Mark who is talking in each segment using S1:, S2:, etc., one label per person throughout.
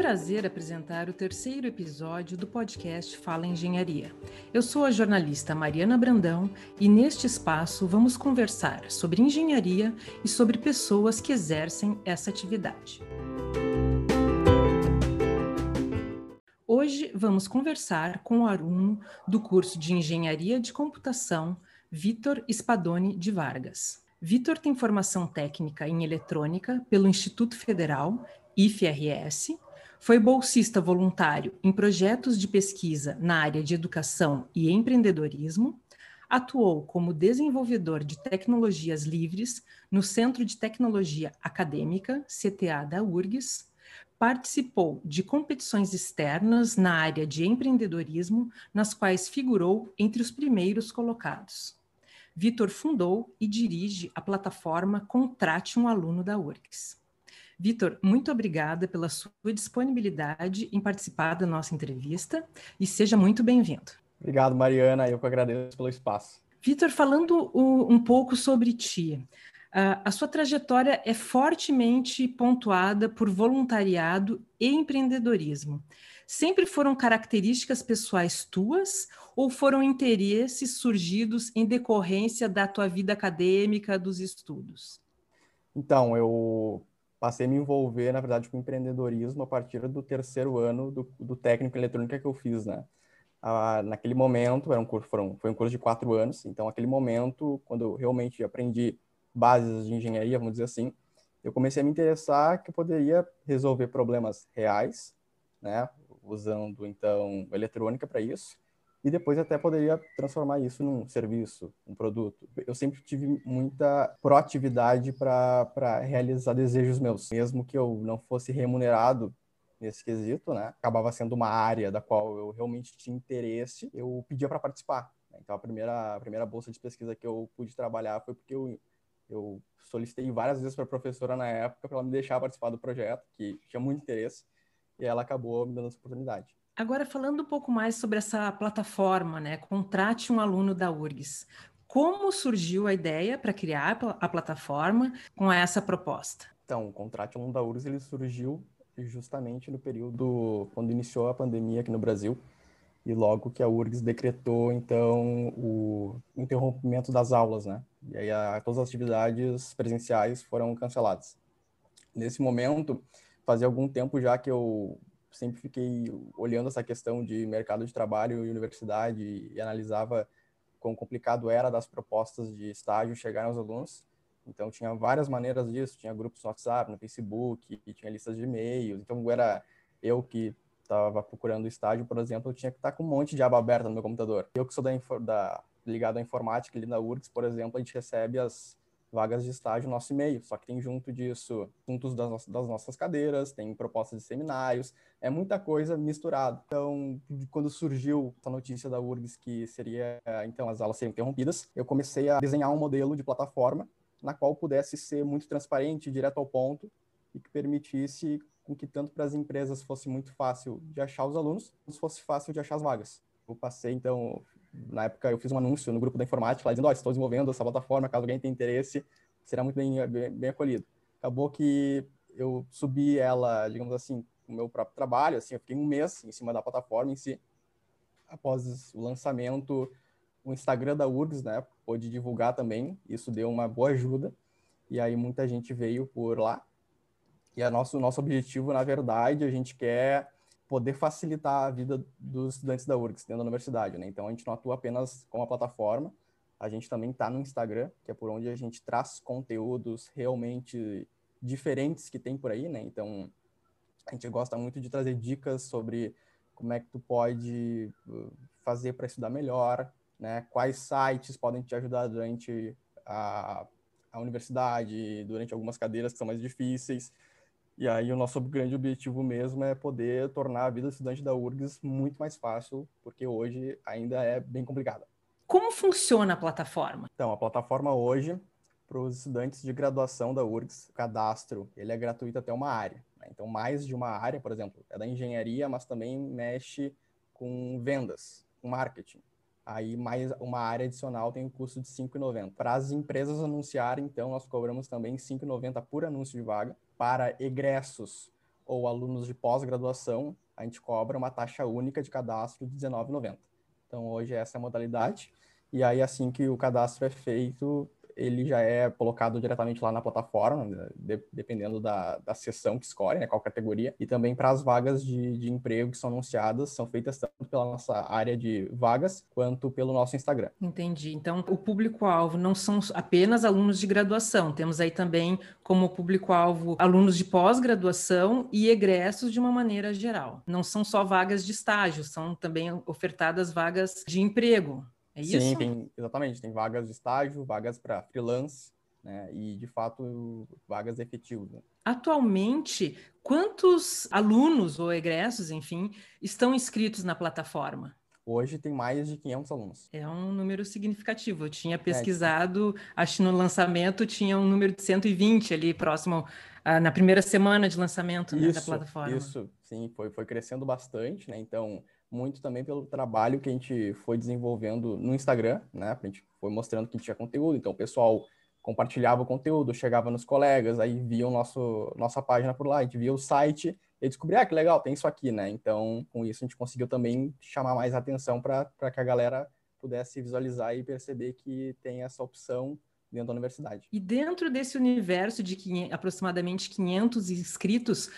S1: prazer apresentar o terceiro episódio do podcast Fala Engenharia. Eu sou a jornalista Mariana Brandão e neste espaço vamos conversar sobre engenharia e sobre pessoas que exercem essa atividade. Hoje vamos conversar com o aluno do curso de Engenharia de Computação, Vitor Spadoni de Vargas. Vitor tem formação técnica em eletrônica pelo Instituto Federal IFRS, foi bolsista voluntário em projetos de pesquisa na área de educação e empreendedorismo, atuou como desenvolvedor de tecnologias livres no Centro de Tecnologia Acadêmica, CTA da URGS, participou de competições externas na área de empreendedorismo, nas quais figurou entre os primeiros colocados. Vitor fundou e dirige a plataforma Contrate um Aluno da URGS. Vitor, muito obrigada pela sua disponibilidade em participar da nossa entrevista e seja muito bem-vindo.
S2: Obrigado, Mariana. Eu que agradeço pelo espaço.
S1: Vitor, falando um pouco sobre ti, a sua trajetória é fortemente pontuada por voluntariado e empreendedorismo. Sempre foram características pessoais tuas ou foram interesses surgidos em decorrência da tua vida acadêmica, dos estudos?
S2: Então, eu passei a me envolver, na verdade, com empreendedorismo a partir do terceiro ano do, do técnico em eletrônica que eu fiz, né? Ah, naquele momento, era um curso, foram, foi um curso de quatro anos, então, naquele momento, quando eu realmente aprendi bases de engenharia, vamos dizer assim, eu comecei a me interessar que eu poderia resolver problemas reais, né? Usando, então, eletrônica para isso, e depois até poderia transformar isso num serviço, um produto. Eu sempre tive muita proatividade para realizar desejos meus, mesmo que eu não fosse remunerado nesse quesito, né? Acabava sendo uma área da qual eu realmente tinha interesse, eu pedia para participar. Né? Então a primeira a primeira bolsa de pesquisa que eu pude trabalhar foi porque eu eu solicitei várias vezes para a professora na época para ela me deixar participar do projeto, que tinha muito interesse, e ela acabou me dando essa oportunidade.
S1: Agora, falando um pouco mais sobre essa plataforma, né? Contrate um aluno da URGS. Como surgiu a ideia para criar a plataforma com essa proposta?
S2: Então, o Contrate um aluno da URGS ele surgiu justamente no período quando iniciou a pandemia aqui no Brasil e logo que a URGS decretou então o interrompimento das aulas, né? E aí a, todas as atividades presenciais foram canceladas. Nesse momento, fazia algum tempo já que eu sempre fiquei olhando essa questão de mercado de trabalho e universidade e analisava quão complicado era das propostas de estágio chegar aos alunos. Então tinha várias maneiras disso, tinha grupos no WhatsApp, no Facebook, tinha listas de e-mails. Então era eu que estava procurando estágio, por exemplo, eu tinha que estar com um monte de aba aberta no meu computador. Eu que sou da, da ligado à informática ali na URGS, por exemplo, a gente recebe as vagas de estágio no nosso e-mail. Só que tem junto disso assuntos das, das nossas cadeiras, tem propostas de seminários, é muita coisa misturada. Então, quando surgiu essa notícia da URGS que seria, então, as aulas seriam interrompidas, eu comecei a desenhar um modelo de plataforma na qual pudesse ser muito transparente, direto ao ponto, e que permitisse com que tanto para as empresas fosse muito fácil de achar os alunos, quanto fosse fácil de achar as vagas. Eu passei, então, na época eu fiz um anúncio no grupo da informática lá dizendo, ó, oh, estou desenvolvendo essa plataforma, caso alguém tenha interesse, será muito bem, bem, bem, acolhido. Acabou que eu subi ela, digamos assim, o meu próprio trabalho, assim, eu fiquei um mês em cima da plataforma em si. Após o lançamento, o Instagram da URGS, né, pôde divulgar também, isso deu uma boa ajuda, e aí muita gente veio por lá. E a nosso, nosso objetivo, na verdade, a gente quer poder facilitar a vida dos estudantes da URGS dentro da universidade, né? Então a gente não atua apenas com a plataforma, a gente também está no Instagram, que é por onde a gente traz conteúdos realmente diferentes que tem por aí, né? Então a gente gosta muito de trazer dicas sobre como é que tu pode uh, fazer para estudar melhor, né? Quais sites podem te ajudar durante a, a universidade, durante algumas cadeiras que são mais difíceis. E aí o nosso grande objetivo mesmo é poder tornar a vida do estudante da URGS muito mais fácil, porque hoje ainda é bem complicada.
S1: Como funciona a plataforma?
S2: Então, a plataforma hoje, para os estudantes de graduação da URGS, o cadastro, ele é gratuito até uma área. Né? Então, mais de uma área, por exemplo, é da engenharia, mas também mexe com vendas, com marketing. Aí, mais uma área adicional tem um custo de R$ 5,90. Para as empresas anunciarem, então, nós cobramos também R$ 5,90 por anúncio de vaga para egressos ou alunos de pós-graduação, a gente cobra uma taxa única de cadastro de R$19,90. Então, hoje essa é a modalidade. E aí, assim que o cadastro é feito, ele já é colocado diretamente lá na plataforma, né, de, dependendo da, da seção que escolhe, né, qual categoria, e também para as vagas de, de emprego que são anunciadas, são feitas tanto pela nossa área de vagas, quanto pelo nosso Instagram.
S1: Entendi. Então, o público-alvo não são apenas alunos de graduação, temos aí também como público-alvo alunos de pós-graduação e egressos de uma maneira geral. Não são só vagas de estágio, são também ofertadas vagas de emprego. É isso?
S2: Sim, tem, exatamente. Tem vagas de estágio, vagas para freelance, né? E, de fato, vagas efetivas. Né?
S1: Atualmente, quantos alunos ou egressos, enfim, estão inscritos na plataforma?
S2: Hoje tem mais de 500 alunos.
S1: É um número significativo. Eu tinha é, pesquisado, é, acho que no lançamento tinha um número de 120 ali próximo ah, na primeira semana de lançamento né, da plataforma.
S2: Isso, sim, foi, foi crescendo bastante, né? Então, muito também pelo trabalho que a gente foi desenvolvendo no Instagram, né? A gente foi mostrando que tinha conteúdo, então o pessoal compartilhava o conteúdo, chegava nos colegas, aí via o nosso, nossa página por lá, a gente via o site e descobria, ah, que legal, tem isso aqui, né? Então, com isso a gente conseguiu também chamar mais atenção para que a galera pudesse visualizar e perceber que tem essa opção dentro da universidade.
S1: E dentro desse universo de 500, aproximadamente 500 inscritos,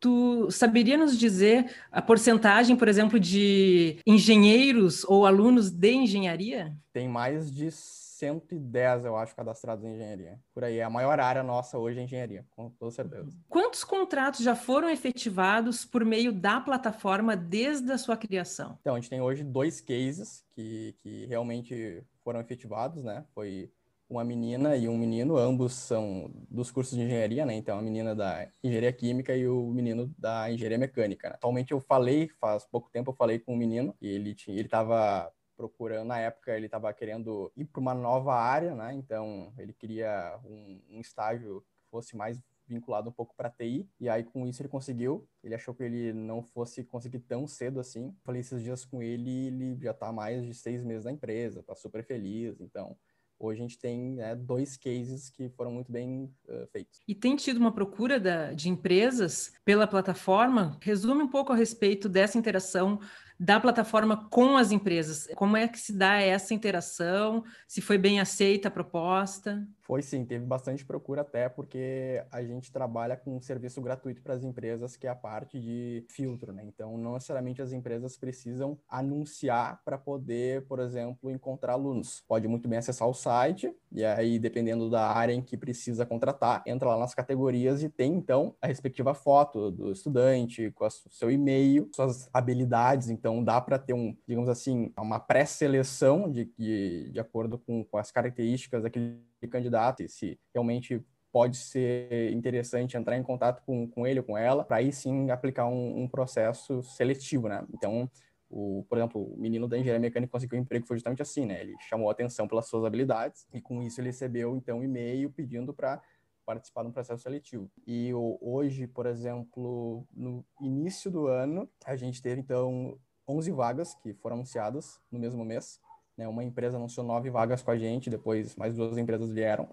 S1: Tu saberia nos dizer a porcentagem, por exemplo, de engenheiros ou alunos de engenharia?
S2: Tem mais de 110, eu acho, cadastrados em engenharia. Por aí, a maior área nossa hoje é engenharia, com toda certeza.
S1: Quantos contratos já foram efetivados por meio da plataforma desde a sua criação?
S2: Então, a gente tem hoje dois cases que, que realmente foram efetivados, né? Foi uma menina e um menino, ambos são dos cursos de engenharia, né? Então, a menina da engenharia química e o menino da engenharia mecânica. Né? Atualmente, eu falei, faz pouco tempo, eu falei com um menino e ele tinha, ele estava procurando, na época, ele estava querendo ir para uma nova área, né? Então, ele queria um, um estágio que fosse mais vinculado um pouco para TI, e aí com isso ele conseguiu. Ele achou que ele não fosse conseguir tão cedo assim. Falei esses dias com ele, ele já está mais de seis meses na empresa, está super feliz. Então, Hoje a gente tem né, dois cases que foram muito bem uh, feitos.
S1: E tem tido uma procura da, de empresas pela plataforma? Resume um pouco a respeito dessa interação da plataforma com as empresas. Como é que se dá essa interação? Se foi bem aceita a proposta?
S2: Foi sim, teve bastante procura até porque a gente trabalha com um serviço gratuito para as empresas que é a parte de filtro, né? Então, não necessariamente as empresas precisam anunciar para poder, por exemplo, encontrar alunos. Pode muito bem acessar o site e aí, dependendo da área em que precisa contratar, entra lá nas categorias e tem então a respectiva foto do estudante, com o seu e-mail, suas habilidades. Então, dá para ter um, digamos assim, uma pré-seleção de, de, de acordo com, com as características daquele candidato e se realmente pode ser interessante entrar em contato com, com ele ou com ela, para aí sim aplicar um, um, processo seletivo, né? Então, o, por exemplo, o menino da engenharia mecânica conseguiu um emprego foi justamente assim, né? Ele chamou atenção pelas suas habilidades e com isso ele recebeu então um e-mail pedindo para participar de um processo seletivo. E hoje, por exemplo, no início do ano, a gente teve então 11 vagas que foram anunciadas no mesmo mês né? Uma empresa anunciou nove vagas com a gente, depois mais duas empresas vieram.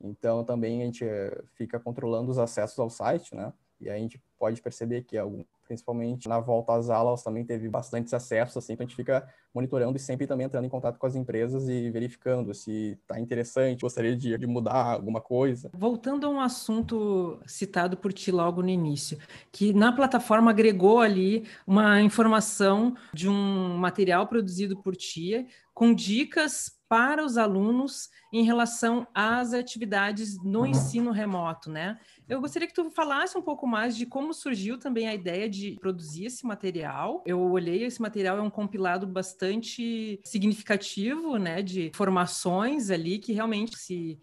S2: Então, também a gente eh, fica controlando os acessos ao site, né? E a gente pode perceber que, algum, principalmente na volta às aulas, também teve bastantes acessos, assim, então a gente fica monitorando e sempre também entrando em contato com as empresas e verificando se está interessante, gostaria de, de, mudar alguma coisa.
S1: Voltando a um assunto citado por ti logo no início, que na plataforma agregou ali uma informação de um material produzido por ti, com dicas para os alunos em relação às atividades no ensino remoto, né? Eu gostaria que tu falasse um pouco mais de como surgiu também a ideia de produzir esse material. Eu olhei esse material é um compilado bastante significativo, né, de formações ali que realmente se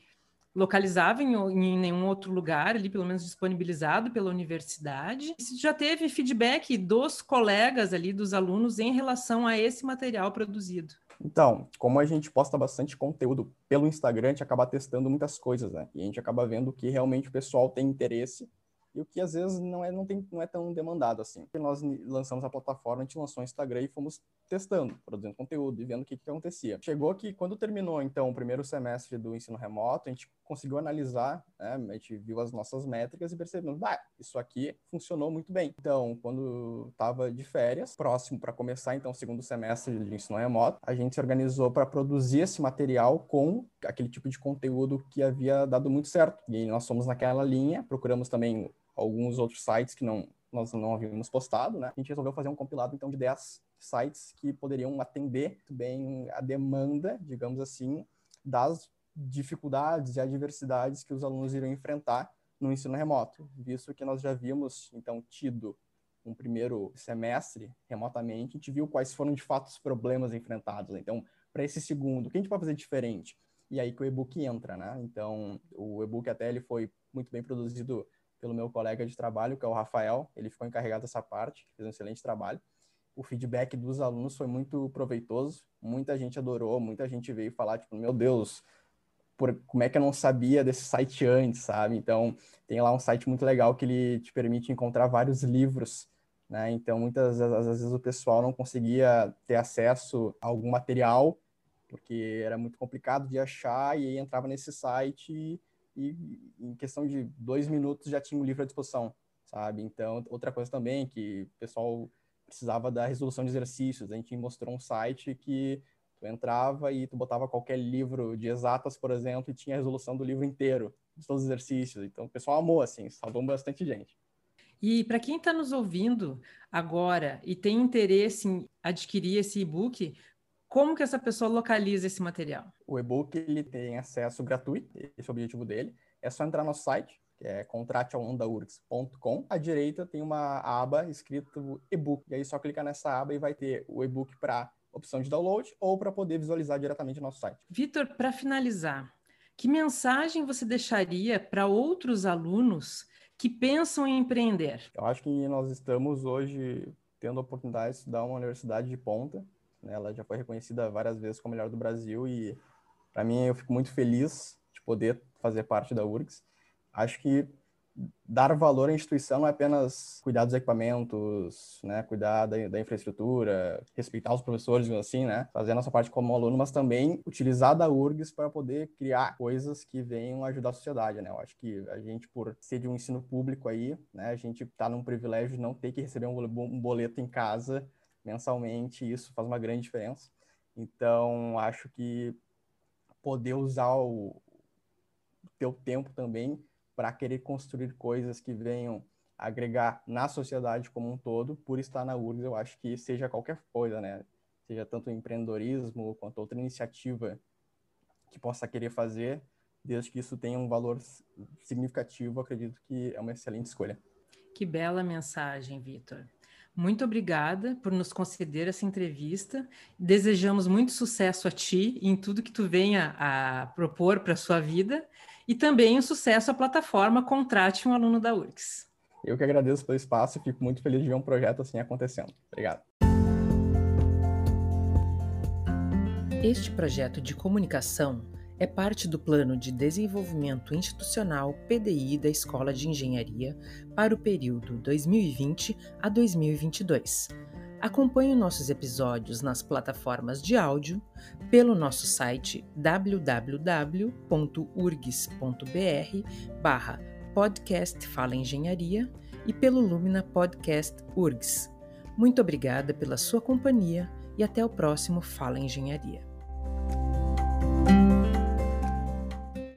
S1: localizava em, em, nenhum outro lugar ali, pelo menos disponibilizado pela universidade. Se já teve feedback dos colegas ali, dos alunos, em relação a esse material produzido?
S2: Então, como a gente posta bastante conteúdo pelo Instagram, a gente acaba testando muitas coisas, né? E a gente acaba vendo que realmente o pessoal tem interesse e o que às vezes não é, não tem, não é tão demandado assim. Nós lançamos a plataforma, a gente lançou o Instagram e fomos testando, produzindo conteúdo e vendo o que, que acontecia. Chegou que quando terminou, então, o primeiro semestre do ensino remoto, a gente conseguiu analisar, né, a gente viu as nossas métricas e percebemos, ah, isso aqui funcionou muito bem. Então, quando estava de férias, próximo para começar, então, o segundo semestre de ensino remoto, a gente se organizou para produzir esse material com aquele tipo de conteúdo que havia dado muito certo. E nós fomos naquela linha, procuramos também alguns outros sites que não nós não havíamos postado, né? A gente resolveu fazer um compilado então de 10 sites que poderiam atender bem a demanda, digamos assim, das dificuldades e adversidades que os alunos iriam enfrentar no ensino remoto, visto que nós já havíamos então tido um primeiro semestre remotamente, a gente viu quais foram de fato os problemas enfrentados. Então, para esse segundo, o que a gente pode fazer diferente? E aí que o e-book entra, né? Então, o e-book até ele foi muito bem produzido pelo meu colega de trabalho, que é o Rafael, ele ficou encarregado dessa parte, fez um excelente trabalho. O feedback dos alunos foi muito proveitoso, muita gente adorou, muita gente veio falar, tipo, meu Deus, por, como é que eu não sabia desse site antes, sabe? Então, tem lá um site muito legal que ele te permite encontrar vários livros, né? Então, muitas às vezes o pessoal não conseguia ter acesso a algum material, porque era muito complicado de achar, e aí entrava nesse site e e em questão de dois minutos já tinha o livro à disposição, sabe? Então, outra coisa também que o pessoal precisava da resolução de exercícios. A gente mostrou um site que tu entrava e tu botava qualquer livro de exatas, por exemplo, e tinha a resolução do livro inteiro, de todos os exercícios. Então, o pessoal amou, assim, salvou bastante gente.
S1: E para quem está nos ouvindo agora e tem interesse em adquirir esse e-book, como que essa pessoa localiza esse material?
S2: O e-book ele tem acesso gratuito, esse é o objetivo dele. É só entrar no site, que é contrateaondaurgs.com. À direita tem uma aba escrito e-book. E aí só clicar nessa aba e vai ter o e-book para opção de download ou para poder visualizar diretamente no nosso site.
S1: Vitor, para finalizar, que mensagem você deixaria para outros alunos que pensam em empreender?
S2: Eu acho que nós estamos hoje tendo a oportunidade de estudar uma universidade de ponta né? Ela já foi reconhecida várias vezes como melhor do Brasil e, para mim, eu fico muito feliz de poder fazer parte da URGS. Acho que dar valor à instituição não é apenas cuidar dos equipamentos, né, cuidar da, da, infraestrutura, respeitar os professores, assim, né, fazer a nossa parte como aluno, mas também utilizar da URGS para poder criar coisas que venham ajudar a sociedade, né. Eu acho que a gente, por ser de um ensino público aí, né, a gente está num privilégio de não ter que receber um boleto em casa mensalmente, isso faz uma grande diferença. Então, acho que poder usar o teu tempo também para querer construir coisas que venham agregar na sociedade como um todo, por estar na URGS, eu acho que seja qualquer coisa, né? Seja tanto empreendedorismo quanto outra iniciativa que possa querer fazer, desde que isso tenha um valor significativo, acredito que é uma excelente escolha.
S1: Que bela mensagem, Vitor. Muito obrigada por nos conceder essa entrevista. Desejamos muito sucesso a ti em tudo que tu venha a propor para a sua vida e também um sucesso à plataforma Contrate um Aluno da URGS.
S2: Eu que agradeço pelo espaço e fico muito feliz de ver um projeto assim acontecendo. Obrigado.
S1: Este projeto de comunicação é parte do Plano de Desenvolvimento Institucional PDI da Escola de Engenharia para o período 2020 a 2022. Acompanhe nossos episódios nas plataformas de áudio, pelo nosso site www.urgs.br barra podcast Fala Engenharia e pelo Lumina Podcast URGS. Muito obrigada pela sua companhia e até o próximo Fala Engenharia.